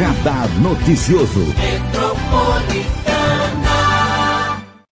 Radar Noticioso.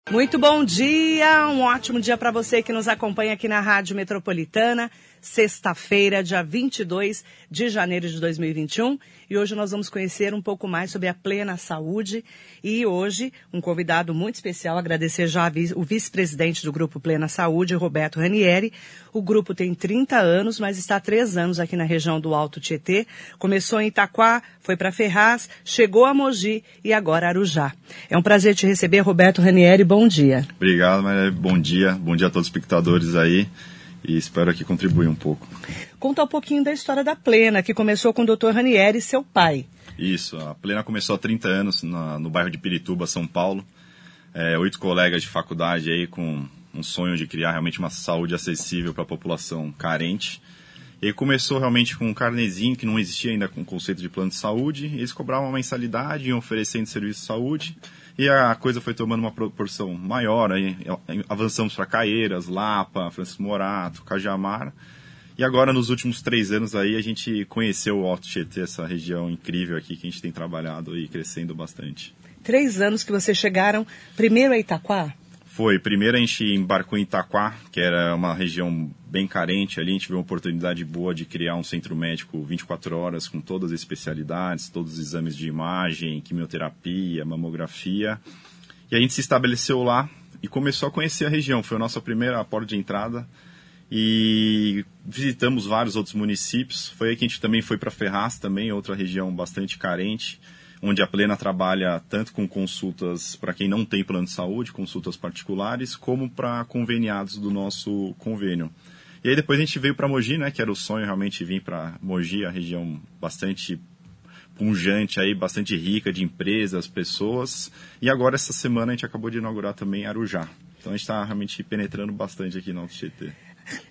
Muito bom dia, um ótimo dia para você que nos acompanha aqui na Rádio Metropolitana sexta-feira, dia 22 de janeiro de 2021. E hoje nós vamos conhecer um pouco mais sobre a Plena Saúde. E hoje, um convidado muito especial, agradecer já o vice-presidente do Grupo Plena Saúde, Roberto Ranieri. O grupo tem 30 anos, mas está há três anos aqui na região do Alto Tietê. Começou em Itaquá, foi para Ferraz, chegou a Mogi e agora Arujá. É um prazer te receber, Roberto Ranieri. Bom dia. Obrigado, Maria. Bom dia. Bom dia a todos os espectadores aí e espero aqui contribuir um pouco. Conta um pouquinho da história da Plena, que começou com o Dr. Ranieri, seu pai. Isso, a Plena começou há 30 anos na, no bairro de Pirituba, São Paulo. É, oito colegas de faculdade aí com um sonho de criar realmente uma saúde acessível para a população carente. E começou realmente com um carnezinho que não existia ainda com o conceito de plano de saúde. Eles cobravam uma mensalidade, iam oferecendo serviço de saúde. E a coisa foi tomando uma proporção maior. Aí avançamos para Caeiras, Lapa, Francisco Morato, Cajamar. E agora, nos últimos três anos aí, a gente conheceu o Alto Tietê, essa região incrível aqui que a gente tem trabalhado e crescendo bastante. Três anos que vocês chegaram primeiro a Itaquá? Foi. Primeiro a gente embarcou em Itaquá, que era uma região bem carente ali. A gente viu uma oportunidade boa de criar um centro médico 24 horas com todas as especialidades, todos os exames de imagem, quimioterapia, mamografia. E a gente se estabeleceu lá e começou a conhecer a região. Foi a nossa primeira porta de entrada. E visitamos vários outros municípios. Foi aí que a gente também foi para Ferraz, também outra região bastante carente onde a Plena trabalha tanto com consultas para quem não tem plano de saúde, consultas particulares, como para conveniados do nosso convênio. E aí depois a gente veio para Mogi, né, que era o sonho realmente vir para Mogi, a região bastante punjante aí, bastante rica de empresas, pessoas. E agora essa semana a gente acabou de inaugurar também Arujá. Então a gente está realmente penetrando bastante aqui no Alto Tietê.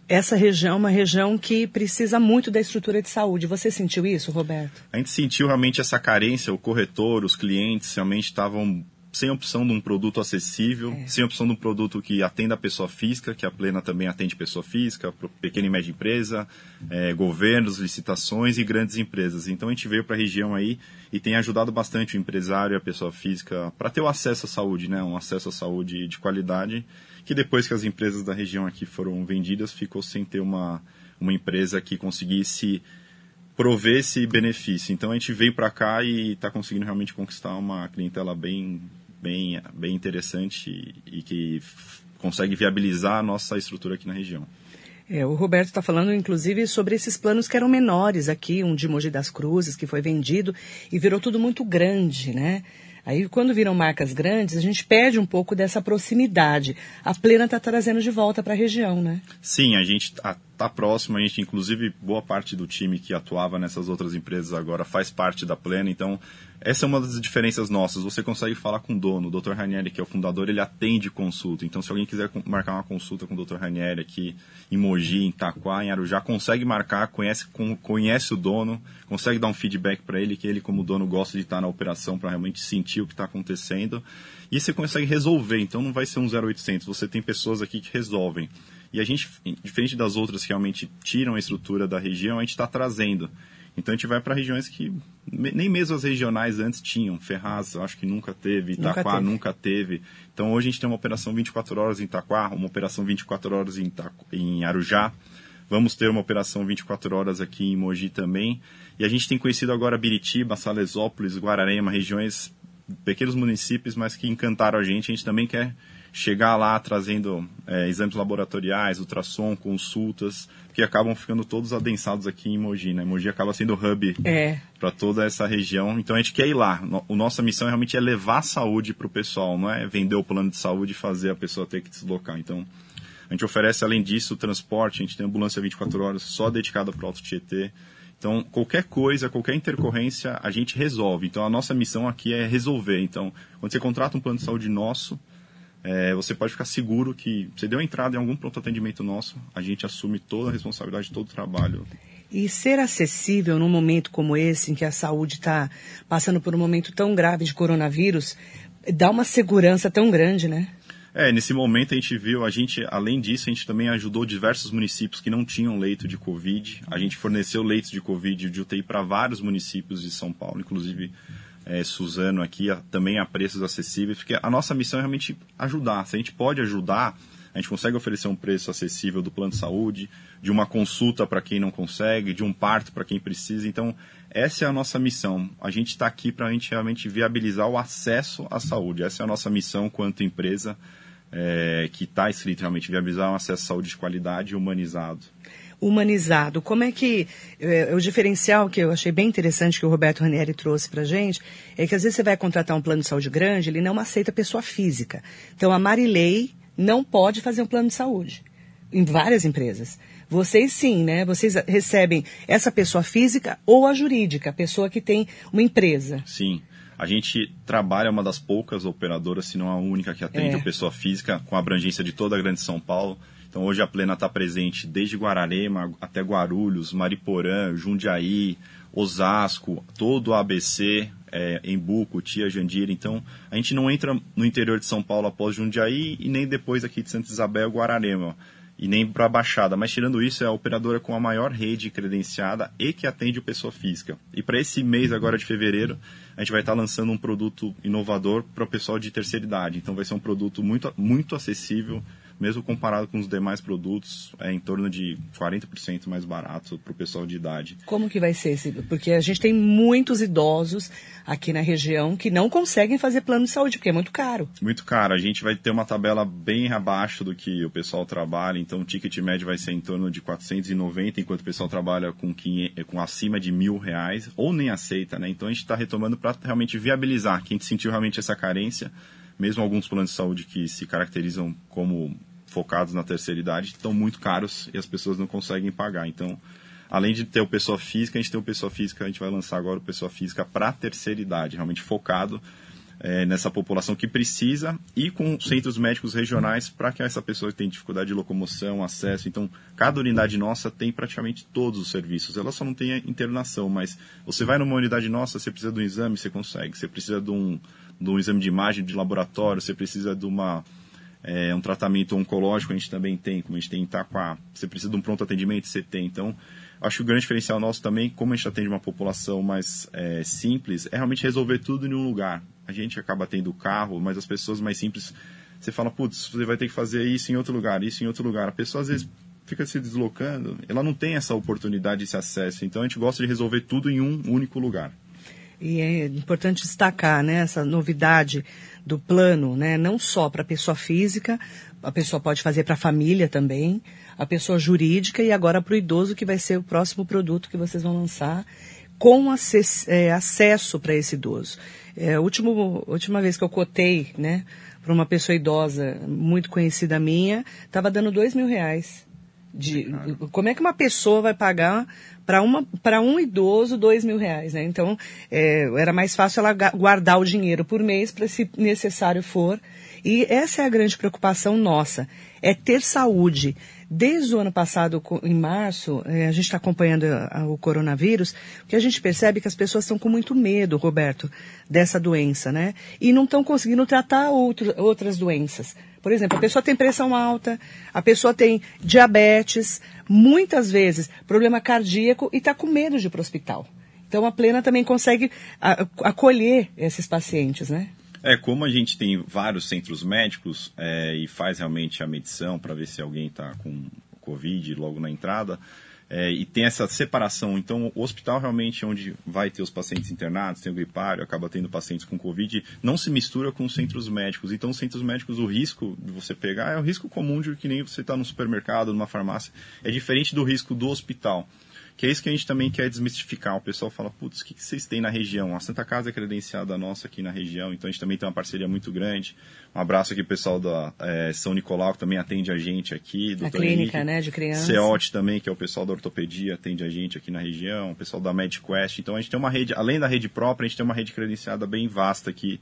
Essa região é uma região que precisa muito da estrutura de saúde. Você sentiu isso, Roberto? A gente sentiu realmente essa carência. O corretor, os clientes realmente estavam sem opção de um produto acessível, é. sem opção de um produto que atenda a pessoa física, que a Plena também atende pessoa física, pequena e média empresa, é, governos, licitações e grandes empresas. Então a gente veio para a região aí e tem ajudado bastante o empresário e a pessoa física para ter o acesso à saúde, né? um acesso à saúde de qualidade que depois que as empresas da região aqui foram vendidas, ficou sem ter uma, uma empresa que conseguisse prover esse benefício. Então a gente veio para cá e está conseguindo realmente conquistar uma clientela bem, bem, bem interessante e que consegue viabilizar a nossa estrutura aqui na região. É, o Roberto está falando, inclusive, sobre esses planos que eram menores aqui, um de Mogi das Cruzes, que foi vendido e virou tudo muito grande, né? Aí, quando viram marcas grandes, a gente perde um pouco dessa proximidade. A Plena está trazendo de volta para a região, né? Sim, a gente está tá próximo. A gente, inclusive, boa parte do time que atuava nessas outras empresas agora faz parte da Plena. Então, essa é uma das diferenças nossas. Você consegue falar com o dono, o Dr. Ranieri, que é o fundador, ele atende consulta. Então, se alguém quiser marcar uma consulta com o Dr. Ranieri aqui em Mogi, em Itaquá, em Arujá, consegue marcar, conhece, conhece o dono, consegue dar um feedback para ele, que ele, como dono, gosta de estar na operação para realmente sentir o que está acontecendo. E você consegue resolver. Então, não vai ser um 0800. Você tem pessoas aqui que resolvem. E a gente, diferente das outras que realmente tiram a estrutura da região, a gente está trazendo. Então a gente vai para regiões que nem mesmo as regionais antes tinham. Ferraz, acho que nunca teve. Itaquá nunca teve. nunca teve. Então hoje a gente tem uma operação 24 horas em Itaquá, uma operação 24 horas em, em Arujá. Vamos ter uma operação 24 horas aqui em Mogi também. E a gente tem conhecido agora Biritiba, Salesópolis, Guararema, regiões, pequenos municípios, mas que encantaram a gente. A gente também quer chegar lá trazendo é, exames laboratoriais, ultrassom, consultas, que acabam ficando todos adensados aqui em Mogi, né? Mogi acaba sendo hub é. para toda essa região. Então a gente quer ir lá. O nossa missão realmente é levar saúde para o pessoal, não é vender o plano de saúde e fazer a pessoa ter que deslocar. Então a gente oferece além disso transporte, a gente tem ambulância 24 horas só dedicada para o Alto Tietê. Então, qualquer coisa, qualquer intercorrência, a gente resolve. Então, a nossa missão aqui é resolver. Então, quando você contrata um plano de saúde nosso, é, você pode ficar seguro que você deu entrada em algum pronto atendimento nosso, a gente assume toda a responsabilidade de todo o trabalho. E ser acessível num momento como esse, em que a saúde está passando por um momento tão grave de coronavírus, dá uma segurança tão grande, né? É, nesse momento a gente viu, a gente, além disso, a gente também ajudou diversos municípios que não tinham leito de Covid. A gente forneceu leitos de Covid de UTI para vários municípios de São Paulo, inclusive é, Suzano aqui, a, também a preços acessíveis, porque a nossa missão é realmente ajudar. Se a gente pode ajudar, a gente consegue oferecer um preço acessível do plano de saúde, de uma consulta para quem não consegue, de um parto para quem precisa. Então, essa é a nossa missão. A gente está aqui para a gente realmente viabilizar o acesso à saúde. Essa é a nossa missão quanto empresa é, que está escrito realmente viabilizar um acesso à saúde de qualidade e humanizado humanizado. Como é que é, o diferencial que eu achei bem interessante que o Roberto Ranieri trouxe para gente é que às vezes você vai contratar um plano de saúde grande, ele não aceita pessoa física. Então a Marilei não pode fazer um plano de saúde em várias empresas. Vocês sim, né? Vocês recebem essa pessoa física ou a jurídica, a pessoa que tem uma empresa. Sim. A gente trabalha uma das poucas operadoras, se não a única, que atende é. a pessoa física com abrangência de toda a Grande São Paulo. Então hoje a Plena está presente desde Guararema até Guarulhos, Mariporã, Jundiaí, Osasco, todo o ABC, é, Embu, Tia Jandira. Então a gente não entra no interior de São Paulo após Jundiaí e nem depois aqui de Santa Isabel Guararema e nem para a Baixada. Mas tirando isso, é a operadora com a maior rede credenciada e que atende o pessoa física. E para esse mês agora de fevereiro, a gente vai estar tá lançando um produto inovador para o pessoal de terceira idade. Então vai ser um produto muito, muito acessível mesmo comparado com os demais produtos, é em torno de 40% mais barato para o pessoal de idade. Como que vai ser esse? Porque a gente tem muitos idosos aqui na região que não conseguem fazer plano de saúde, porque é muito caro. Muito caro. A gente vai ter uma tabela bem abaixo do que o pessoal trabalha, então o ticket médio vai ser em torno de 490, enquanto o pessoal trabalha com, 500, com acima de mil reais, ou nem aceita, né? Então a gente está retomando para realmente viabilizar. Quem sentiu realmente essa carência, mesmo alguns planos de saúde que se caracterizam como focados na terceira idade estão muito caros e as pessoas não conseguem pagar. Então, além de ter o pessoa física, a gente tem o pessoa física, a gente vai lançar agora o pessoa física para a terceira idade, realmente focado é, nessa população que precisa e com centros médicos regionais para que essa pessoa que tem dificuldade de locomoção, acesso. Então, cada unidade nossa tem praticamente todos os serviços. Ela só não tem internação, mas você vai numa unidade nossa, você precisa de um exame, você consegue. Você precisa de um, de um exame de imagem de laboratório, você precisa de uma é, um tratamento oncológico a gente também tem, como a gente tem em Itaquá. Você precisa de um pronto atendimento, você tem. Então, acho que o grande diferencial nosso também, como a gente atende uma população mais é, simples, é realmente resolver tudo em um lugar. A gente acaba tendo carro, mas as pessoas mais simples, você fala, putz, você vai ter que fazer isso em outro lugar, isso em outro lugar. A pessoa às vezes fica se deslocando, ela não tem essa oportunidade, esse acesso. Então a gente gosta de resolver tudo em um único lugar. E é importante destacar né, essa novidade do plano, né, não só para a pessoa física, a pessoa pode fazer para a família também, a pessoa jurídica e agora para o idoso, que vai ser o próximo produto que vocês vão lançar, com acess, é, acesso para esse idoso. É, último, última vez que eu cotei né, para uma pessoa idosa muito conhecida minha, estava dando dois mil reais. De, como é que uma pessoa vai pagar para um idoso dois mil reais, né? Então é, era mais fácil ela guardar o dinheiro por mês para se necessário for. E essa é a grande preocupação nossa, é ter saúde. Desde o ano passado, em março, é, a gente está acompanhando o coronavírus, porque a gente percebe que as pessoas estão com muito medo, Roberto, dessa doença, né? E não estão conseguindo tratar outro, outras doenças. Por exemplo, a pessoa tem pressão alta, a pessoa tem diabetes, muitas vezes problema cardíaco e está com medo de ir para o hospital. Então a Plena também consegue acolher esses pacientes, né? É, como a gente tem vários centros médicos é, e faz realmente a medição para ver se alguém está com Covid logo na entrada, é, e tem essa separação. Então, o hospital realmente é onde vai ter os pacientes internados, tem o gripário, acaba tendo pacientes com Covid, não se mistura com os centros médicos. Então, os centros médicos, o risco de você pegar é o risco comum de que nem você está no supermercado, numa farmácia. É diferente do risco do hospital. Que é isso que a gente também quer desmistificar. O pessoal fala, putz, o que, vocês têm na região? A Santa Casa é credenciada nossa aqui na região, então a gente também tem uma parceria muito grande. Um abraço aqui pessoal da é, São Nicolau, que também atende a gente aqui. A clínica, Henrique. né, de crianças. CEOT também, que é o pessoal da ortopedia, atende a gente aqui na região. O pessoal da MedQuest. Então a gente tem uma rede, além da rede própria, a gente tem uma rede credenciada bem vasta aqui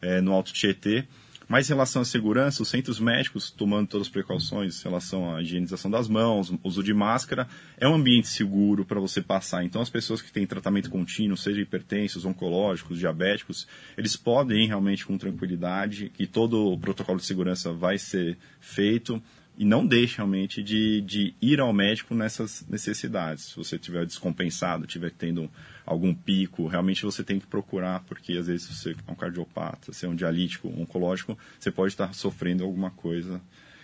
é, no Alto Tietê Mas em relação à segurança, os centros médicos, tomando todas as precauções em relação à higienização das mãos, uso de máscara, é um ambiente seguro para você passar. Então, as pessoas que têm tratamento contínuo, seja hipertensos, oncológicos, diabéticos, eles podem ir realmente com tranquilidade, que todo o protocolo de segurança vai ser feito e não deixe realmente de, de ir ao médico nessas necessidades. Se você estiver descompensado, estiver tendo algum pico, realmente você tem que procurar, porque às vezes você é um cardiopata, você é um dialítico, um oncológico, você pode estar sofrendo alguma coisa.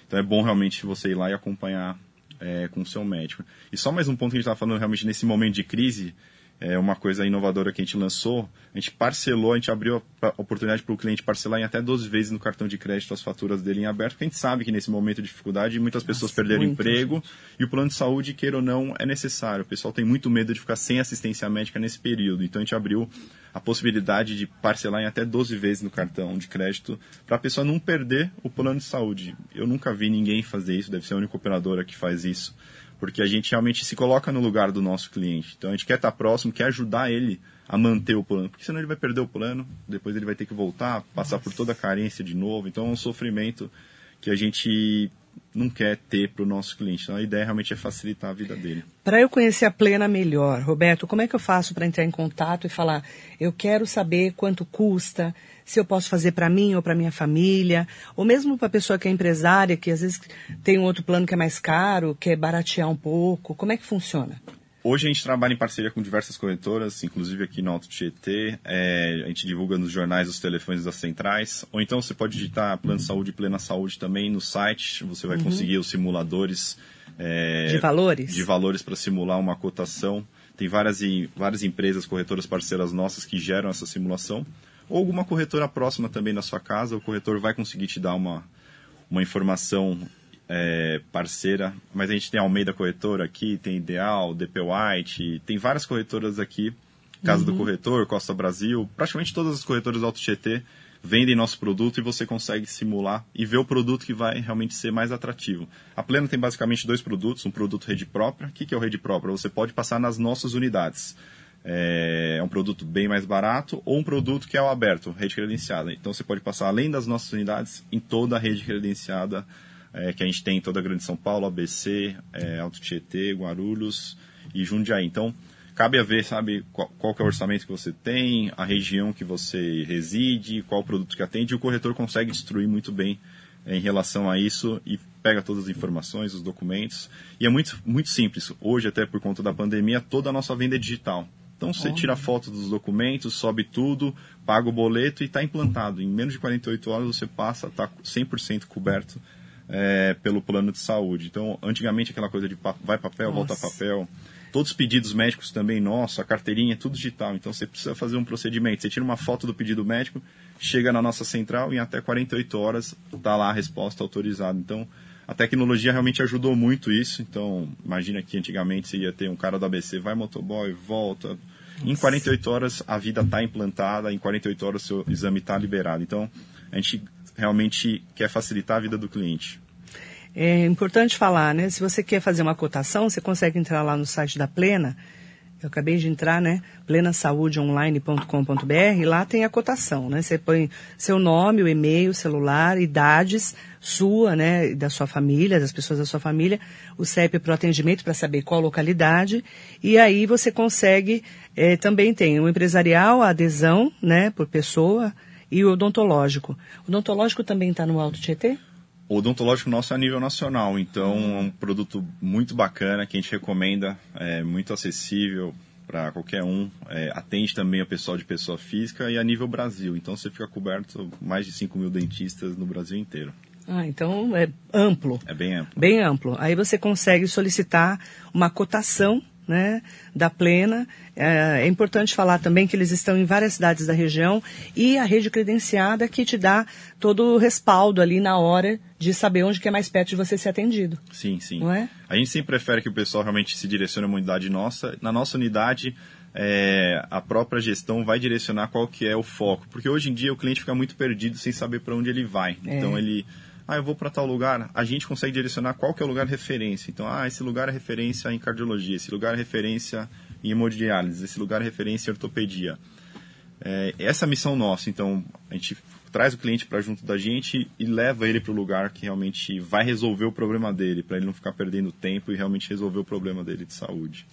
Então é bom realmente você ir lá e acompanhar é, com o seu médico. E só mais um ponto que a gente estava falando realmente nesse momento de crise, é uma coisa inovadora que a gente lançou. A gente parcelou, a gente abriu a oportunidade para o cliente parcelar em até 12 vezes no cartão de crédito as faturas dele em aberto, porque a gente sabe que nesse momento de dificuldade muitas pessoas Nossa, perderam emprego e o plano de saúde, queira ou não, é necessário. O pessoal tem muito medo de ficar sem assistência médica nesse período. Então a gente abriu a possibilidade de parcelar em até 12 vezes no cartão de crédito para a pessoa não perder o plano de saúde. Eu nunca vi ninguém fazer isso, deve ser a única operadora que faz isso porque a gente realmente se coloca no lugar do nosso cliente. Então a gente quer estar próximo, quer ajudar ele a manter o plano, porque senão ele vai perder o plano, depois ele vai ter que voltar, passar por toda a carência de novo. Então é um sofrimento que a gente não quer ter para o nosso cliente. Então a ideia realmente é facilitar a vida dele. Para eu conhecer a Plena melhor, Roberto, como é que eu faço para entrar em contato e falar, eu quero saber quanto custa, se eu posso fazer para mim ou para minha família, ou mesmo para a pessoa que é empresária, que às vezes tem um outro plano que é mais caro, quer baratear um pouco. Como é que funciona? Hoje a gente trabalha em parceria com diversas corretoras, inclusive aqui no Alto Tietê. É, a gente divulga nos jornais os telefones das centrais. Ou então você pode digitar Plano Saúde e Plena Saúde também no site. Você vai uhum. conseguir os simuladores. É, de valores? De valores para simular uma cotação. Tem várias, várias empresas, corretoras parceiras nossas que geram essa simulação. Ou alguma corretora próxima também na sua casa. O corretor vai conseguir te dar uma, uma informação é, parceira, mas a gente tem Almeida Corretora aqui, tem Ideal, DP White, tem várias corretoras aqui, Casa uhum. do Corretor, Costa Brasil, praticamente todas as corretoras do Auto GT vendem nosso produto e você consegue simular e ver o produto que vai realmente ser mais atrativo. A Plena tem basicamente dois produtos, um produto rede própria. O que é o rede própria? Você pode passar nas nossas unidades. É, é um produto bem mais barato ou um produto que é o aberto, rede credenciada. Então você pode passar além das nossas unidades em toda a rede credenciada é, que a gente tem em toda a Grande São Paulo, ABC, é, Alto Tietê, Guarulhos e Jundiaí. Então, cabe a ver, sabe, qual, qual é o orçamento que você tem, a região que você reside, qual produto que atende, e o corretor consegue destruir muito bem é, em relação a isso e pega todas as informações, os documentos. E é muito, muito simples. Hoje, até por conta da pandemia, toda a nossa venda é digital. Então você tira foto dos documentos, sobe tudo, paga o boleto e está implantado. Em menos de 48 horas você passa, está 100% coberto é, pelo plano de saúde. Então, antigamente aquela coisa de vai papel, Nossa. volta papel. Todos os pedidos médicos também, nossa, a carteirinha, é tudo digital. Então, você precisa fazer um procedimento. Você tira uma foto do pedido médico, chega na nossa central e em até 48 horas está lá a resposta autorizada. Então, a tecnologia realmente ajudou muito isso. Então, imagina que antigamente você ia ter um cara do ABC, vai motoboy, volta. Nossa. Em 48 horas a vida está implantada, em 48 horas o seu exame está liberado. Então, a gente realmente quer facilitar a vida do cliente. É importante falar, né? Se você quer fazer uma cotação, você consegue entrar lá no site da Plena. Eu acabei de entrar, né? plenasaudeonline.com.br, lá tem a cotação, né? Você põe seu nome, o e-mail, celular, idades sua, né, da sua família, das pessoas da sua família, o CEP para o atendimento para saber qual localidade, e aí você consegue, é, também tem o empresarial, a adesão, né, por pessoa, e o odontológico. O odontológico também está no Alto Tietê? O odontológico nosso é a nível nacional, então é um produto muito bacana que a gente recomenda, é muito acessível para qualquer um, é, atende também o pessoal de pessoa física e a nível Brasil, então você fica coberto mais de 5 mil dentistas no Brasil inteiro. Ah, então é amplo. É bem amplo. Bem amplo. Aí você consegue solicitar uma cotação né, da Plena. É, é, importante falar também que eles estão em várias cidades da região e a rede credenciada que te dá todo o respaldo ali na hora de saber onde que é mais perto de você ser atendido. Sim, sim. Não é? A gente sempre prefere que o pessoal realmente se direcione a uma unidade nossa. Na nossa unidade, é, a própria gestão vai direcionar qual que é o foco. Porque hoje em dia o cliente fica muito perdido sem saber para onde ele vai. É. Então ele ah, eu vou para tal lugar, a gente consegue direcionar qual que é o lugar de referência. Então, ah, esse lugar é referência em cardiologia, esse lugar é referência em hemodiálise, esse lugar é referência em ortopedia. É, essa é a missão nossa, então a gente traz o cliente para junto da gente e leva ele para o lugar que realmente vai resolver o problema dele, para ele não ficar perdendo tempo e realmente resolver o problema dele de saúde.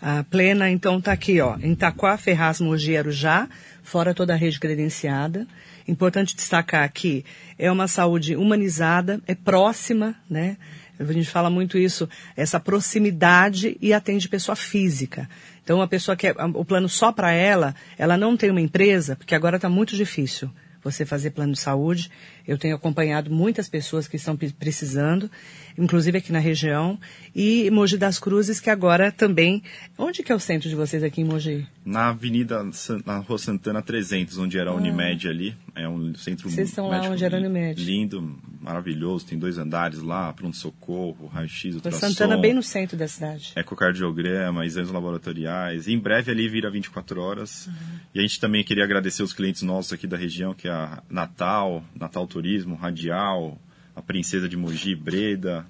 A Plena, então, está aqui, ó, em Taquá, Ferraz, Mogi, Arujá, fora toda a rede credenciada. Importante destacar que é uma saúde humanizada, é próxima, né? A gente fala muito isso, essa proximidade e atende pessoa física. Então, a pessoa que é, o plano só para ela, ela não tem uma empresa, porque agora está muito difícil você fazer plano de saúde. Eu tenho acompanhado muitas pessoas que estão precisando, inclusive aqui na região, e Mogi das Cruzes, que agora também... Onde que é o centro de vocês aqui em Mogi? Na Avenida, na Rua Santana 300, onde era a ah. Unimed ali. É um centro Vocês estão lá onde era a Unimed. Lindo, maravilhoso, tem dois andares lá, pronto-socorro, raio-x, ultrassom. Santana bem no centro da cidade. Ecocardiograma, exames laboratoriais. Em breve ali vira 24 horas. Uhum. A gente também queria agradecer os clientes nossos aqui da região, que é a Natal, Natal Turismo, Radial, a Princesa de Mogi, Breda,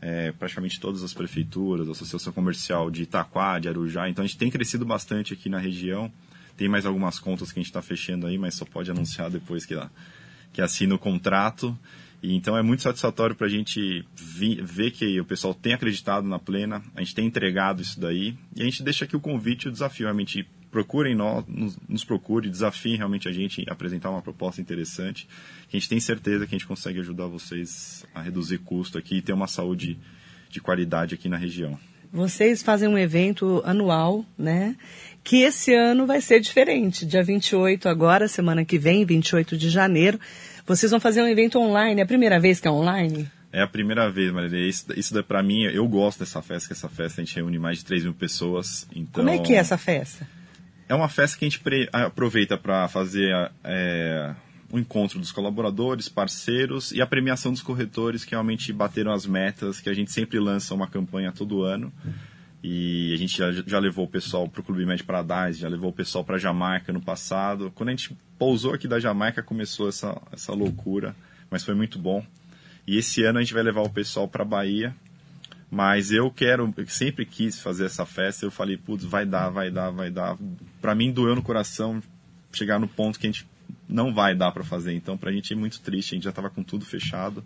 é, praticamente todas as prefeituras, a Associação Comercial de Itaquá, de Arujá. Então a gente tem crescido bastante aqui na região. Tem mais algumas contas que a gente está fechando aí, mas só pode anunciar depois que, que assina o contrato. E, então é muito satisfatório para a gente ver que o pessoal tem acreditado na plena, a gente tem entregado isso daí. E a gente deixa aqui o convite, o desafio, realmente procurem nós, nos, nos procure, desafiem realmente a gente a apresentar uma proposta interessante. Que a gente tem certeza que a gente consegue ajudar vocês a reduzir custo aqui e ter uma saúde de qualidade aqui na região. Vocês fazem um evento anual, né? Que esse ano vai ser diferente. Dia 28 agora, semana que vem, 28 de janeiro, vocês vão fazer um evento online. É a primeira vez que é online? É a primeira vez, Maria. Isso, isso para mim, eu gosto dessa festa, que essa festa a gente reúne mais de 3 mil pessoas. Então... Como é que é essa festa? É uma festa que a gente aproveita para fazer é, o encontro dos colaboradores, parceiros e a premiação dos corretores que realmente bateram as metas, que a gente sempre lança uma campanha todo ano. E a gente já, já levou o pessoal para o Clube Med Paradise, já levou o pessoal para Jamaica no passado. Quando a gente pousou aqui da Jamaica, começou essa, essa loucura, mas foi muito bom. E esse ano a gente vai levar o pessoal para Bahia mas eu quero, eu sempre quis fazer essa festa. Eu falei, putz, vai dar, vai dar, vai dar. Para mim doeu no coração chegar no ponto que a gente não vai dar para fazer. Então, para a gente é muito triste. A gente já estava com tudo fechado.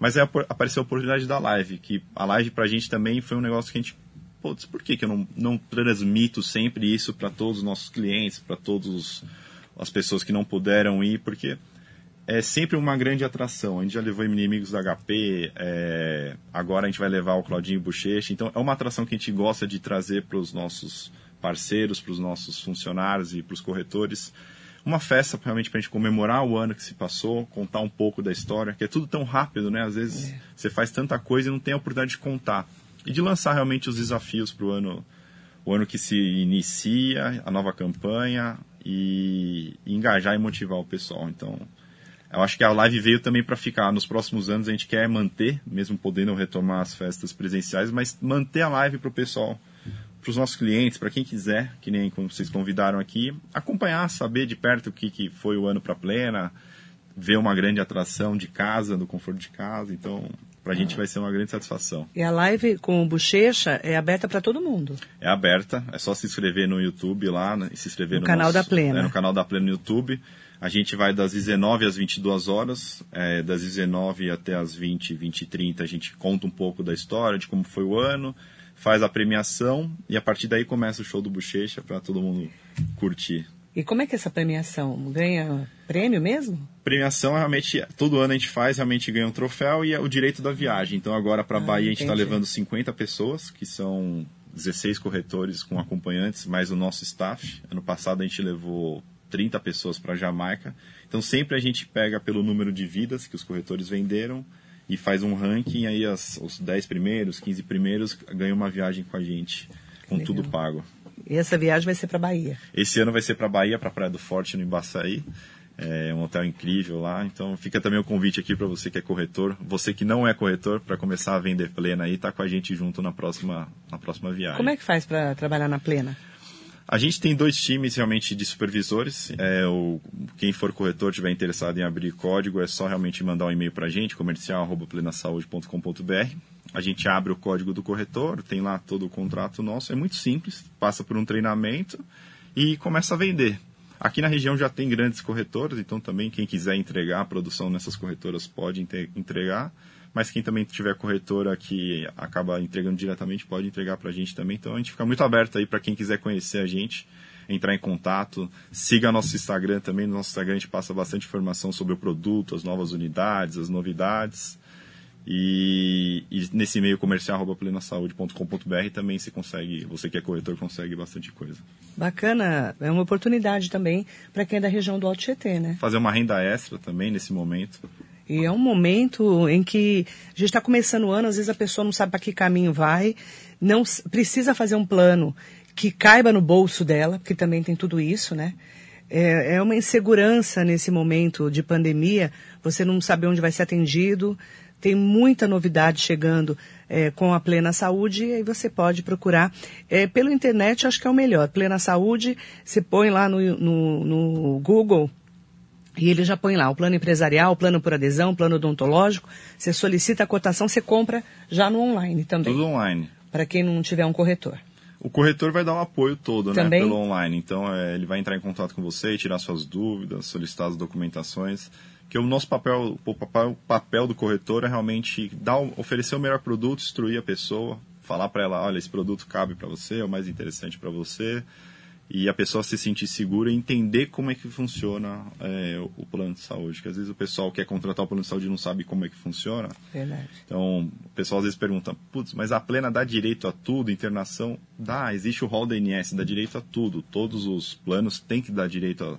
Mas aí apareceu a oportunidade da live, que a live para a gente também foi um negócio que a gente, putz, por que, que eu não, não transmito sempre isso para todos os nossos clientes, para todas as pessoas que não puderam ir? Porque é sempre uma grande atração. A gente já levou inimigos da HP, é, agora a gente vai levar o Claudinho Bochecha. Então, é uma atração que a gente gosta de trazer para os nossos parceiros, para os nossos funcionários e para os corretores. Uma festa realmente para a gente comemorar o ano que se passou, contar um pouco da história, que é tudo tão rápido, né? Às vezes é. você faz tanta coisa e não tem a oportunidade de contar. E de lançar realmente os desafios para o ano, o ano que se inicia, a nova campanha e, e engajar e motivar o pessoal. Então, eu acho que a live veio também para ficar. Nos próximos anos a gente quer manter, mesmo podendo retomar as festas presenciais, mas manter a live para o pessoal, para os nossos clientes, para quem quiser, que nem como vocês convidaram aqui, acompanhar, saber de perto o que, que foi o ano para plena, ver uma grande atração de casa, do conforto de casa. Então, para a gente vai ser uma grande satisfação. E a live com o Bochecha é aberta para todo mundo? É aberta, é só se inscrever no YouTube lá, né, e se inscrever no, no canal nosso, da Plena. É, no canal da Plena no YouTube. A gente vai das 19 às 22 horas, é, das 19 até as 20, 20 e 30 a gente conta um pouco da história, de como foi o ano, faz a premiação e a partir daí começa o show do Bochecha para todo mundo curtir. E como é que é essa premiação? Ganha prêmio mesmo? Premiação, realmente, todo ano a gente faz, realmente ganha um troféu e é o direito da viagem. Então agora para a ah, Bahia a gente está levando 50 pessoas, que são 16 corretores com acompanhantes, mais o nosso staff. Ano passado a gente levou 30 pessoas para Jamaica. Então sempre a gente pega pelo número de vidas que os corretores venderam e faz um ranking, aí as, os 10 primeiros, 15 primeiros ganham uma viagem com a gente, com Legal. tudo pago. E essa viagem vai ser para Bahia? Esse ano vai ser para Bahia, para Praia do Forte, no Embaçaí. É um hotel incrível lá. Então fica também o convite aqui para você que é corretor, você que não é corretor, para começar a vender plena aí, tá com a gente junto na próxima, na próxima viagem. Como é que faz para trabalhar na plena? A gente tem dois times realmente de supervisores. É, o, quem for corretor tiver interessado em abrir código, é só realmente mandar um e-mail para a gente, comercial.plenasaude.com.br. A gente abre o código do corretor, tem lá todo o contrato nosso. É muito simples, passa por um treinamento e começa a vender. Aqui na região já tem grandes corretoras, então também quem quiser entregar a produção nessas corretoras pode entregar. Mas quem também tiver corretora que acaba entregando diretamente pode entregar para a gente também. Então a gente fica muito aberto aí para quem quiser conhecer a gente, entrar em contato. Siga nosso Instagram também. No nosso Instagram a gente passa bastante informação sobre o produto, as novas unidades, as novidades. E, e nesse e-mail comercial plenasaúde.com.br também se consegue, você que é corretor consegue bastante coisa. Bacana, é uma oportunidade também para quem é da região do Alto Tietê, né? Fazer uma renda extra também nesse momento. E é um momento em que a gente está começando o ano, às vezes a pessoa não sabe para que caminho vai, não precisa fazer um plano que caiba no bolso dela, porque também tem tudo isso, né? É, é uma insegurança nesse momento de pandemia, você não saber onde vai ser atendido, tem muita novidade chegando é, com a Plena Saúde e aí você pode procurar é, pelo internet, acho que é o melhor. Plena Saúde, você põe lá no, no, no Google e ele já põe lá o plano empresarial, o plano por adesão, o plano odontológico. Você solicita a cotação, você compra já no online também. Tudo online. Para quem não tiver um corretor. O corretor vai dar o um apoio todo, né, pelo online. Então, é, ele vai entrar em contato com você, tirar suas dúvidas, solicitar as documentações que o nosso papel, o papel, o papel do corretor é realmente dar, oferecer o melhor produto, instruir a pessoa, falar para ela, olha, esse produto cabe para você, é o mais interessante para você, e a pessoa se sentir segura e entender como é que funciona é, o, plano de saúde. Que às vezes o pessoal quer contratar o plano de saúde e não sabe como é que funciona. Verdade. Então, o pessoal às vezes pergunta, putz, mas a plena dá direito a tudo, internação? Dá, existe o rol da INS, dá direito a tudo. Todos os planos têm que dar direito a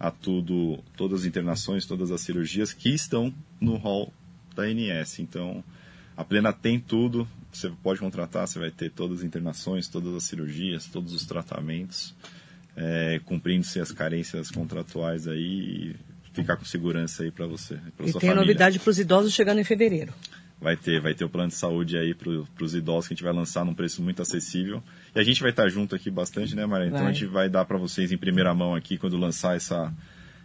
a tudo, todas as internações, todas as cirurgias que estão no hall da ANS. Então, a Plena tem tudo, você pode contratar, você vai ter todas as internações, todas as cirurgias, todos os tratamentos, é, cumprindo-se as carências contratuais aí e ficar com segurança aí para você. Pra e tem família. novidade para os idosos chegando em fevereiro vai ter, vai ter o plano de saúde aí para os idosos que a gente vai lançar num preço muito acessível. E a gente vai estar junto aqui bastante, né, Maria? Então vai. a gente vai dar para vocês em primeira mão aqui quando lançar essa,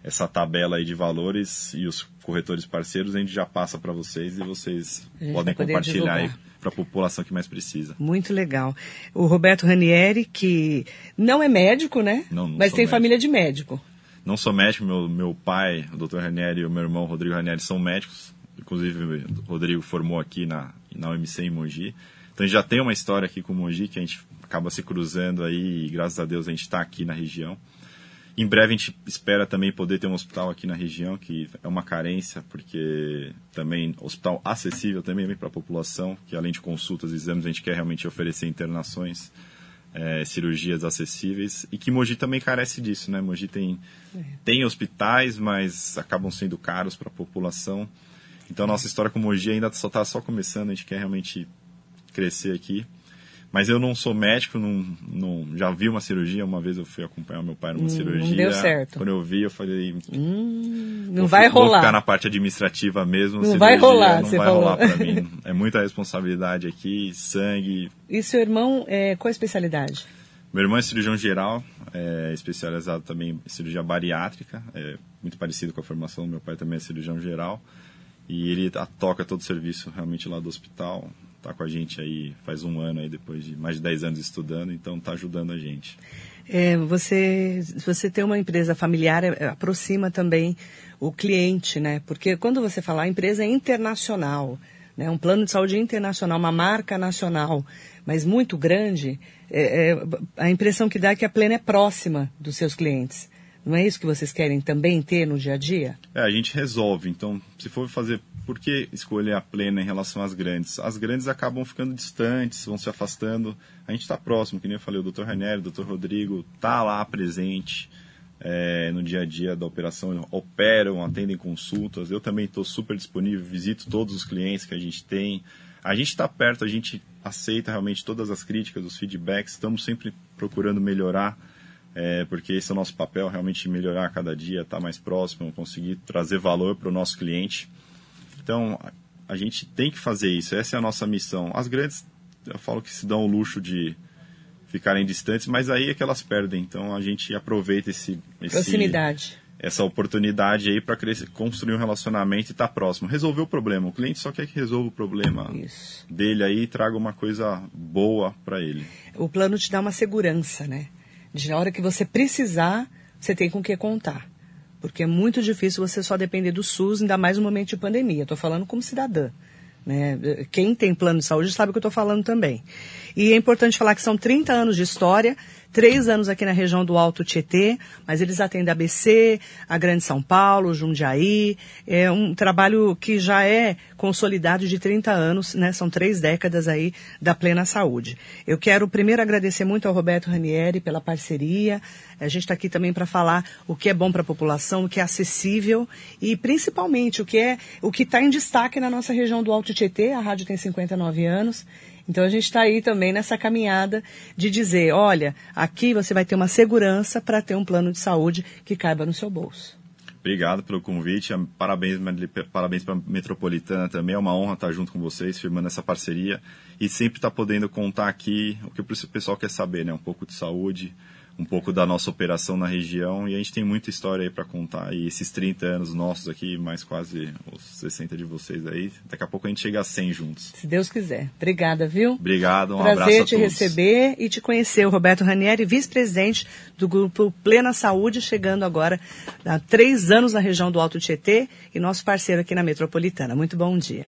essa tabela aí de valores e os corretores parceiros, a gente já passa para vocês e vocês podem compartilhar aí para a população que mais precisa. Muito legal. O Roberto Ranieri, que não é médico, né? Não, não Mas tem médico. família de médico. Não sou médico, meu, meu pai, o Dr. Ranieri e o meu irmão Rodrigo Ranieri são médicos inclusive o Rodrigo formou aqui na, na UMC em Mogi. Então a gente já tem uma história aqui com o Mogi que a gente acaba se cruzando aí e graças a Deus a gente está aqui na região. Em breve a gente espera também poder ter um hospital aqui na região, que é uma carência, porque também hospital acessível também para a população, que além de consultas e exames, a gente quer realmente oferecer internações, é, cirurgias acessíveis, e que Mogi também carece disso, né? Mogi tem, é. tem hospitais, mas acabam sendo caros para a população. Então, nossa história com Mogi ainda só está só começando, a gente quer realmente crescer aqui. Mas eu não sou médico, não, não, já vi uma cirurgia, uma vez eu fui acompanhar meu pai numa hum, cirurgia. Não deu certo. Quando eu vi, eu falei... Hum, não vou, vai rolar. Vou ficar na parte administrativa mesmo. Não vai rolar, Não vai falou. rolar para mim. É muita responsabilidade aqui, sangue. E seu irmão, é, qual a especialidade? Meu irmão é cirurgião geral, é especializado também em cirurgia bariátrica, é muito parecido com a formação do meu pai também é cirurgião geral. E ele toca todo o serviço realmente lá do hospital. Está com a gente aí faz um ano aí, depois de mais de 10 anos estudando, então está ajudando a gente. É, você, você ter uma empresa familiar é, aproxima também o cliente, né? Porque quando você fala a empresa é internacional, né? um plano de saúde internacional, uma marca nacional, mas muito grande, é, é, a impressão que dá é que a Plena é próxima dos seus clientes. Não é isso que vocês querem também ter no dia a dia? É, a gente resolve. Então, se for fazer, por que escolher a plena em relação às grandes? As grandes acabam ficando distantes, vão se afastando. A gente está próximo, que nem eu falei, o Dr. Ranieri, o Dr. Rodrigo está lá presente é, no dia a dia da operação, operam, atendem consultas. Eu também estou super disponível, visito todos os clientes que a gente tem. A gente está perto, a gente aceita realmente todas as críticas, os feedbacks, estamos sempre procurando melhorar é, porque esse é o nosso papel, realmente melhorar cada dia, estar tá mais próximo, conseguir trazer valor para o nosso cliente. Então, a gente tem que fazer isso, essa é a nossa missão. As grandes, eu falo que se dão o luxo de ficarem distantes, mas aí é que elas perdem. Então, a gente aproveita esse... esse Proximidade. Essa oportunidade aí para construir um relacionamento e estar tá próximo. Resolver o problema. O cliente só quer que resolva o problema isso. dele aí e traga uma coisa boa para ele. O plano te dá uma segurança, né? De na hora que você precisar, você tem com o que contar. Porque é muito difícil você só depender do SUS, ainda mais no momento de pandemia. Estou falando como cidadã. Né? Quem tem plano de saúde sabe o que eu estou falando também. E é importante falar que são 30 anos de história, três anos aqui na região do Alto Tietê, mas eles atendem a ABC, a Grande São Paulo, Jundiaí. É um trabalho que já é consolidado de 30 anos, né? São três décadas aí da plena saúde. Eu quero primeiro agradecer muito ao Roberto Ranieri pela parceria. A gente está aqui também para falar o que é bom para a população, o que é acessível e principalmente o que é o que está em destaque na nossa região do Alto Tietê. A rádio tem 59 anos. Então a gente está aí também nessa caminhada de dizer, olha, aqui você vai ter uma segurança para ter um plano de saúde que caiba no seu bolso. Obrigado pelo convite, parabéns, parabéns para a Metropolitana também, é uma honra estar junto com vocês, firmando essa parceria e sempre estar podendo contar aqui o que o pessoal quer saber, né? Um pouco de saúde, um pouco da nossa operação na região e a gente tem muita história aí para contar. E esses 30 anos nossos aqui, mais quase os 60 de vocês aí, daqui a pouco a gente chega a 100 juntos. Se Deus quiser. Obrigada, viu? Obrigado, um Prazer abraço a te todos. receber e te conhecer. O Roberto Ranieri, vice-presidente do grupo Plena Saúde, chegando agora há três anos na região do Alto Tietê e nosso parceiro aqui na Metropolitana. Muito bom dia.